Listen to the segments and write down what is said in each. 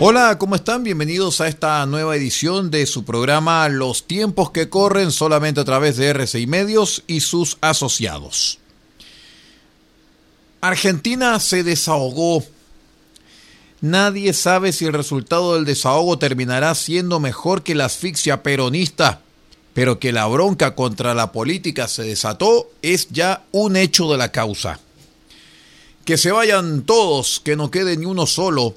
Hola, ¿cómo están? Bienvenidos a esta nueva edición de su programa Los tiempos que corren solamente a través de RCI Medios y sus asociados. Argentina se desahogó. Nadie sabe si el resultado del desahogo terminará siendo mejor que la asfixia peronista, pero que la bronca contra la política se desató es ya un hecho de la causa. Que se vayan todos, que no quede ni uno solo,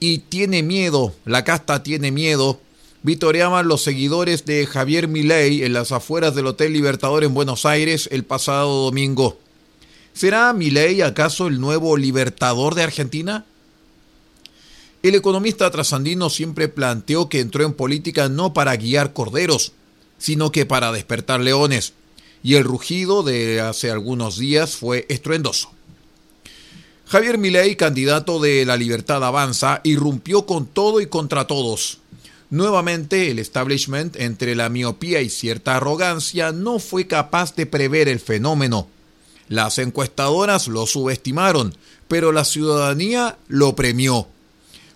y tiene miedo, la casta tiene miedo, vitoreaban los seguidores de Javier Milei en las afueras del Hotel Libertador en Buenos Aires el pasado domingo. ¿Será Milei acaso el nuevo libertador de Argentina? El economista trasandino siempre planteó que entró en política no para guiar corderos, sino que para despertar leones, y el rugido de hace algunos días fue estruendoso. Javier Milei, candidato de La Libertad Avanza, irrumpió con todo y contra todos. Nuevamente, el establishment, entre la miopía y cierta arrogancia, no fue capaz de prever el fenómeno. Las encuestadoras lo subestimaron, pero la ciudadanía lo premió.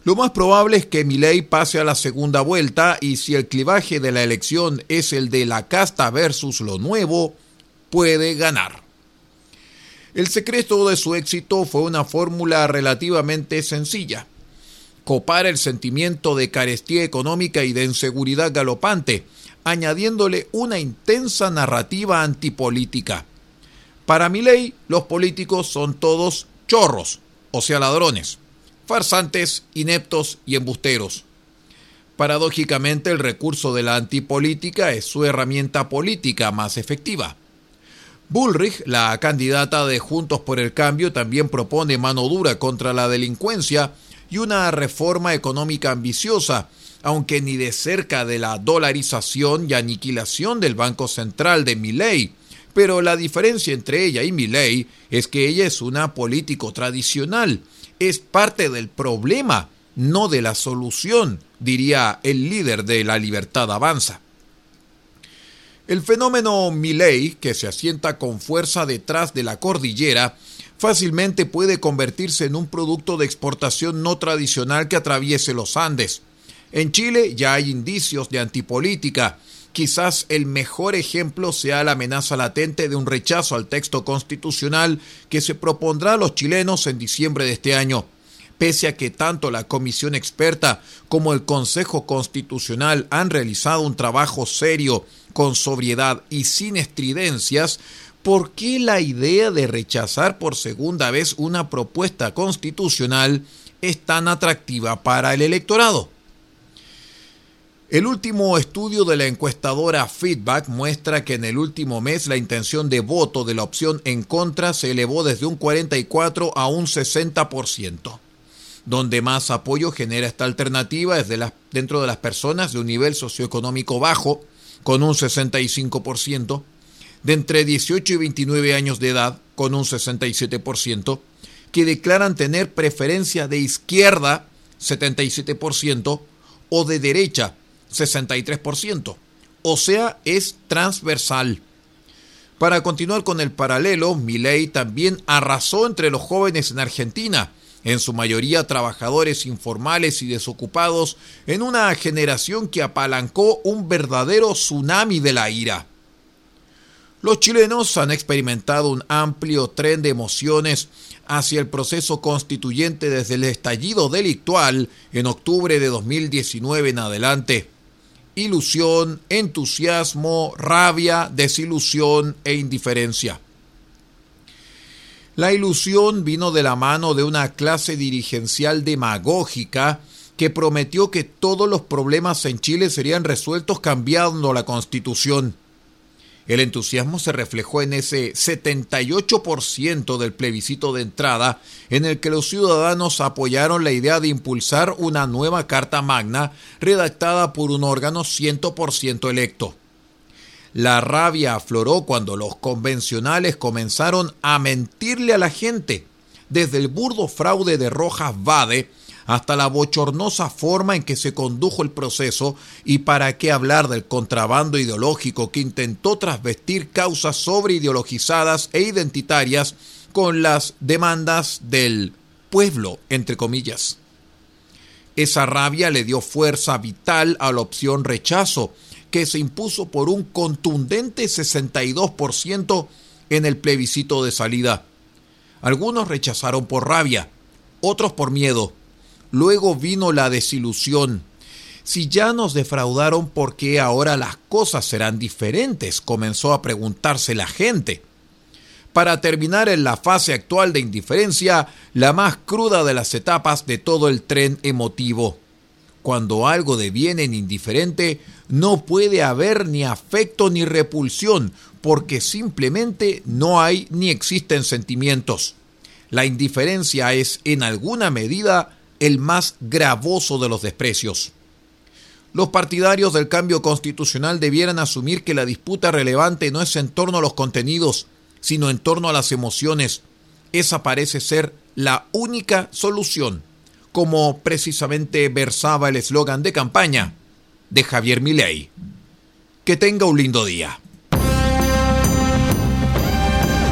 Lo más probable es que Milei pase a la segunda vuelta y si el clivaje de la elección es el de la casta versus lo nuevo, puede ganar. El secreto de su éxito fue una fórmula relativamente sencilla. Copar el sentimiento de carestía económica y de inseguridad galopante, añadiéndole una intensa narrativa antipolítica. Para mi ley, los políticos son todos chorros, o sea, ladrones, farsantes, ineptos y embusteros. Paradójicamente, el recurso de la antipolítica es su herramienta política más efectiva. Bullrich, la candidata de Juntos por el Cambio, también propone mano dura contra la delincuencia y una reforma económica ambiciosa, aunque ni de cerca de la dolarización y aniquilación del Banco Central de Milley. Pero la diferencia entre ella y Milley es que ella es una político tradicional, es parte del problema, no de la solución, diría el líder de la Libertad Avanza. El fenómeno Milley, que se asienta con fuerza detrás de la cordillera, fácilmente puede convertirse en un producto de exportación no tradicional que atraviese los Andes. En Chile ya hay indicios de antipolítica. Quizás el mejor ejemplo sea la amenaza latente de un rechazo al texto constitucional que se propondrá a los chilenos en diciembre de este año pese a que tanto la Comisión Experta como el Consejo Constitucional han realizado un trabajo serio, con sobriedad y sin estridencias, ¿por qué la idea de rechazar por segunda vez una propuesta constitucional es tan atractiva para el electorado? El último estudio de la encuestadora Feedback muestra que en el último mes la intención de voto de la opción en contra se elevó desde un 44 a un 60% donde más apoyo genera esta alternativa es las, dentro de las personas de un nivel socioeconómico bajo, con un 65%, de entre 18 y 29 años de edad, con un 67%, que declaran tener preferencia de izquierda, 77%, o de derecha, 63%. O sea, es transversal. Para continuar con el paralelo, Milei también arrasó entre los jóvenes en Argentina, en su mayoría trabajadores informales y desocupados, en una generación que apalancó un verdadero tsunami de la ira. Los chilenos han experimentado un amplio tren de emociones hacia el proceso constituyente desde el estallido delictual en octubre de 2019 en adelante. Ilusión, entusiasmo, rabia, desilusión e indiferencia. La ilusión vino de la mano de una clase dirigencial demagógica que prometió que todos los problemas en Chile serían resueltos cambiando la constitución. El entusiasmo se reflejó en ese 78% del plebiscito de entrada en el que los ciudadanos apoyaron la idea de impulsar una nueva Carta Magna redactada por un órgano 100% electo. La rabia afloró cuando los convencionales comenzaron a mentirle a la gente, desde el burdo fraude de Rojas Vade hasta la bochornosa forma en que se condujo el proceso y para qué hablar del contrabando ideológico que intentó trasvestir causas sobreideologizadas e identitarias con las demandas del pueblo, entre comillas. Esa rabia le dio fuerza vital a la opción rechazo, que se impuso por un contundente 62% en el plebiscito de salida. Algunos rechazaron por rabia, otros por miedo. Luego vino la desilusión. Si ya nos defraudaron, ¿por qué ahora las cosas serán diferentes? comenzó a preguntarse la gente. Para terminar en la fase actual de indiferencia, la más cruda de las etapas de todo el tren emotivo. Cuando algo deviene en indiferente, no puede haber ni afecto ni repulsión, porque simplemente no hay ni existen sentimientos. La indiferencia es, en alguna medida, el más gravoso de los desprecios. Los partidarios del cambio constitucional debieran asumir que la disputa relevante no es en torno a los contenidos, sino en torno a las emociones. Esa parece ser la única solución como precisamente versaba el eslogan de campaña de Javier Milei. Que tenga un lindo día.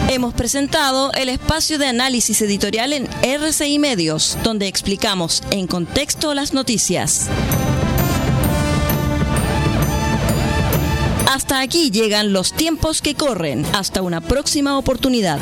Hemos presentado el espacio de análisis editorial en RCI Medios, donde explicamos en contexto las noticias. Hasta aquí llegan los tiempos que corren. Hasta una próxima oportunidad.